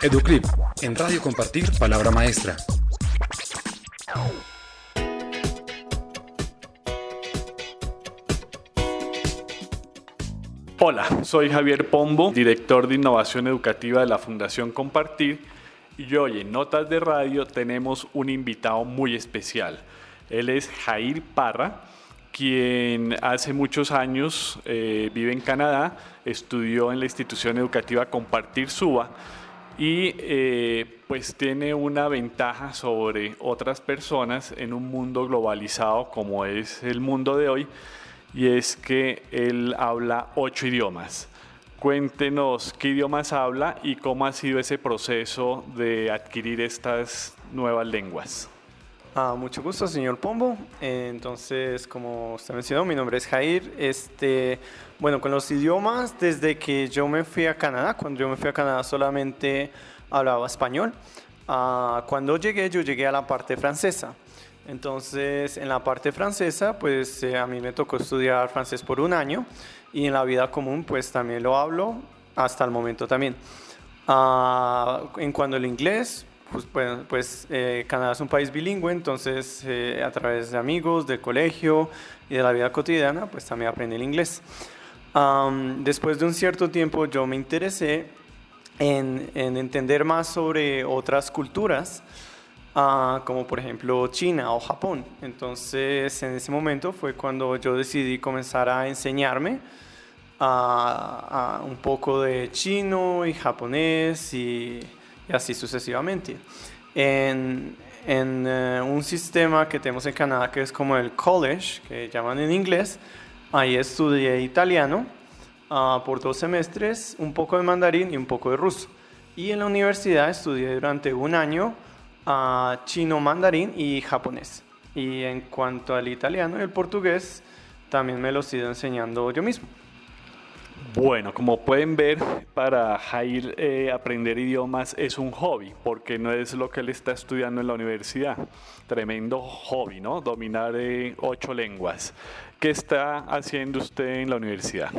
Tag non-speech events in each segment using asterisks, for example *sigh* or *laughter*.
Educlip, en Radio Compartir, Palabra Maestra. Hola, soy Javier Pombo, director de innovación educativa de la Fundación Compartir, y hoy en Notas de Radio tenemos un invitado muy especial. Él es Jair Parra, quien hace muchos años eh, vive en Canadá, estudió en la institución educativa Compartir Suba y eh, pues tiene una ventaja sobre otras personas en un mundo globalizado como es el mundo de hoy y es que él habla ocho idiomas. Cuéntenos qué idiomas habla y cómo ha sido ese proceso de adquirir estas nuevas lenguas. Ah, mucho gusto, señor Pombo. entonces, como usted mencionó, mi nombre es Jair. Este, bueno, con los idiomas, desde que yo me fui a Canadá, cuando yo me fui a Canadá solamente hablaba español. Ah, cuando llegué, yo llegué a la parte francesa. Entonces, en la parte francesa, pues eh, a mí me tocó estudiar francés por un año y en la vida común, pues también lo hablo hasta el momento también. Ah, en cuanto al inglés, pues, pues eh, Canadá es un país bilingüe, entonces eh, a través de amigos, del colegio y de la vida cotidiana, pues también aprendí el inglés. después de un cierto tiempo yo me interesé en, en entender más sobre otras culturas como por ejemplo China o Japón. Entonces, en ese momento fue cuando yo decidí comenzar a enseñarme a, un poco de chino y japonés y, así sucesivamente. En, en eh, un sistema que tenemos en Canadá que es como el college, que llaman en inglés, ahí estudié italiano ah, por dos semestres, un poco de mandarín y un poco de ruso. Y en la universidad estudié durante un año chino mandarín y japonés. Y en cuanto al italiano y el portugués, también me los he ido enseñando yo mismo. Bueno, como pueden ver, para Jair eh, aprender idiomas es un hobby, porque no es lo que él está estudiando en la universidad. Tremendo hobby, ¿no? Dominar eh, ocho lenguas. ¿Qué está haciendo usted en la universidad?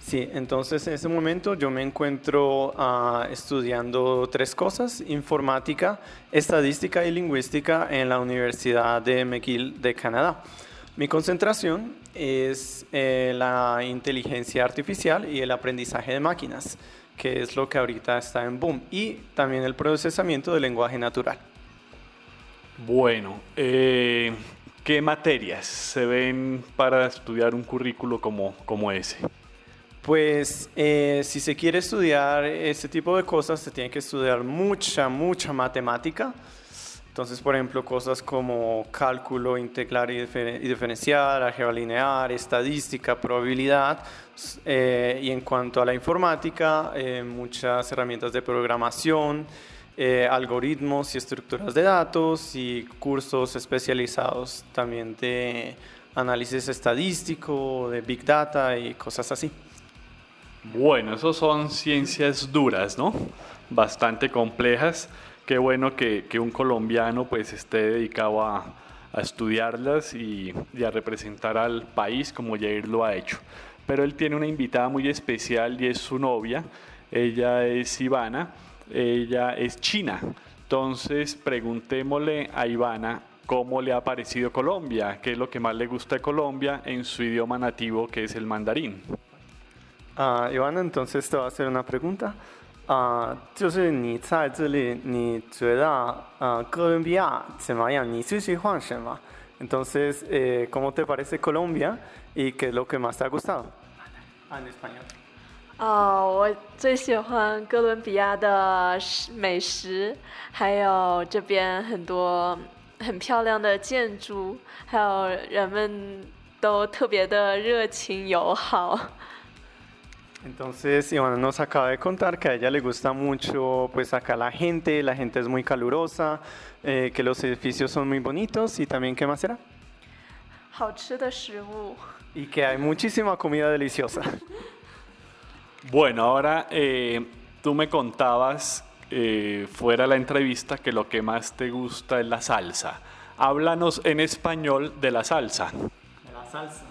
Sí, entonces en ese momento yo me encuentro ah, estudiando tres cosas, informática, estadística y lingüística en la Universidad de McGill de Canadá. Mi concentración es eh, la inteligencia artificial y el aprendizaje de máquinas, que es lo que ahorita está en boom, y también el procesamiento del lenguaje natural. Bueno, eh, ¿qué materias se ven para estudiar un currículo como, como ese? Pues eh, si se quiere estudiar este tipo de cosas, se tiene que estudiar mucha, mucha matemática. Entonces, por ejemplo, cosas como cálculo integral y, diferencial, álgebra lineal, estadística, probabilidad. Eh, y en cuanto a la informática, eh, muchas herramientas de programación, algoritmos y estructuras de datos y cursos especializados también de análisis estadístico, de big data y cosas así. Bueno, eso son ciencias duras, ¿no? bastante complejas. Qué bueno que, que un colombiano pues esté dedicado a, a estudiarlas y, y, a representar al país como Jair lo ha hecho. Pero él tiene una invitada muy especial y es su novia. Ella es Ivana, ella es china. Entonces preguntémosle a Ivana cómo le ha parecido Colombia, qué es lo que más le gusta de Colombia en su idioma nativo que es el mandarín. Uh, Ivana, entonces te voy a hacer una pregunta. 啊，就是你在这里，你觉得呃，哥伦比亚怎么样？你最喜欢什么？Entonces, eh, ¿cómo te parece Colombia y qué es lo que más te ha gustado? En español. 哦，我最喜欢哥伦比亚的美食，还有这边很多很漂亮的建筑，还有人们都特别的热情友好。Entonces Ivana nos acaba de contar que a ella le gusta mucho pues acá la gente, la gente es muy calurosa, eh, que los edificios son muy bonitos y también ¿qué más era? Y que hay muchísima comida deliciosa. *laughs* Bueno, ahora eh, tú me contabas eh, fuera la entrevista que lo que más te gusta es la salsa. Háblanos en español de la salsa. De la salsa.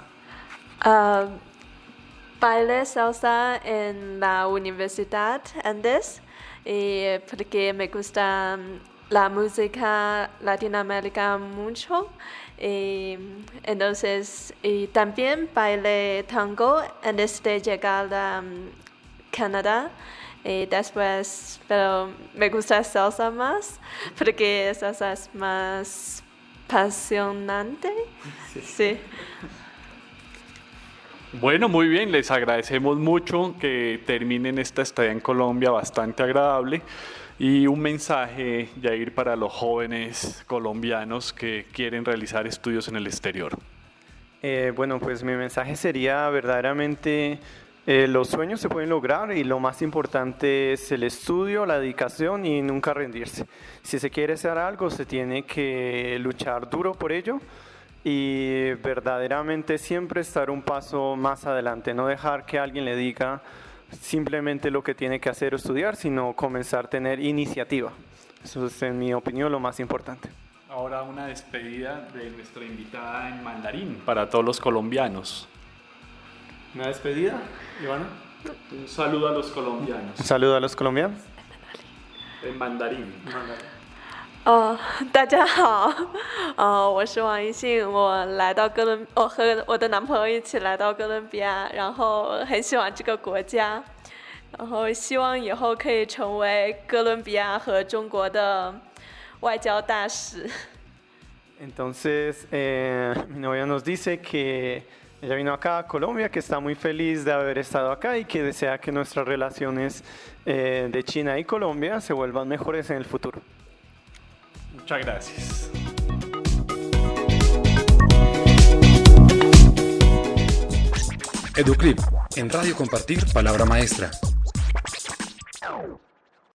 Bailé salsa en la Universidad Andes y porque me gusta la música latinoamericana mucho. Y, entonces, y también bailé tango antes de llegar a Canadá. Y después, pero me gusta salsa más, porque salsa es más apasionante. sí. Bueno, muy bien, les agradecemos mucho que terminen esta estadía en Colombia bastante agradable y un mensaje, Jair, para los jóvenes colombianos que quieren realizar estudios en el exterior. Eh, bueno, pues mi mensaje sería verdaderamente eh, los sueños se pueden lograr y lo más importante es el estudio, la dedicación y nunca rendirse. Si se quiere hacer algo, se tiene que luchar duro por ello y verdaderamente siempre estar un paso más adelante, no dejar que alguien le diga simplemente lo que tiene que hacer o estudiar, sino comenzar a tener iniciativa. Eso es, en mi opinión, lo más importante. Ahora una despedida de nuestra invitada en mandarín para todos los colombianos. ¿Una despedida, Ivana? Un saludo a los colombianos. Un saludo a los colombianos. En mandarín. En mandarín. 哦，大家好，哦，我是王一信，我来到哥伦，我和我的男朋友一起来到哥伦比亚，然后很喜欢这个国家，然后希望以后可以成为哥伦比亚和中国的外交大使。Entonces, mi novia nos dice que ella vino acá a Colombia, que está muy feliz de haber estado acá y que desea que nuestras relaciones de China y Colombia se vuelvan mejores en el futuro. Muchas gracias. Educlip, en Radio Compartir, Palabra Maestra.